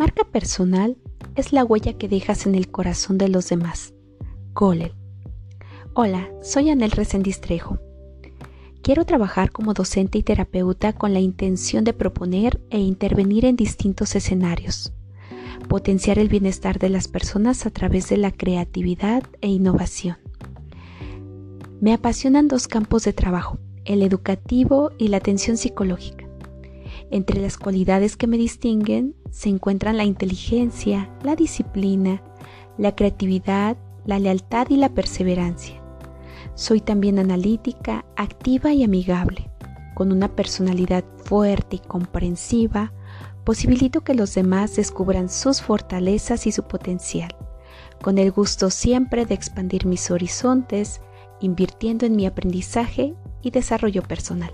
Marca personal es la huella que dejas en el corazón de los demás. Colel. Hola, soy Anel Recendistrejo. Quiero trabajar como docente y terapeuta con la intención de proponer e intervenir en distintos escenarios, potenciar el bienestar de las personas a través de la creatividad e innovación. Me apasionan dos campos de trabajo, el educativo y la atención psicológica. Entre las cualidades que me distinguen se encuentran la inteligencia, la disciplina, la creatividad, la lealtad y la perseverancia. Soy también analítica, activa y amigable. Con una personalidad fuerte y comprensiva, posibilito que los demás descubran sus fortalezas y su potencial, con el gusto siempre de expandir mis horizontes, invirtiendo en mi aprendizaje y desarrollo personal.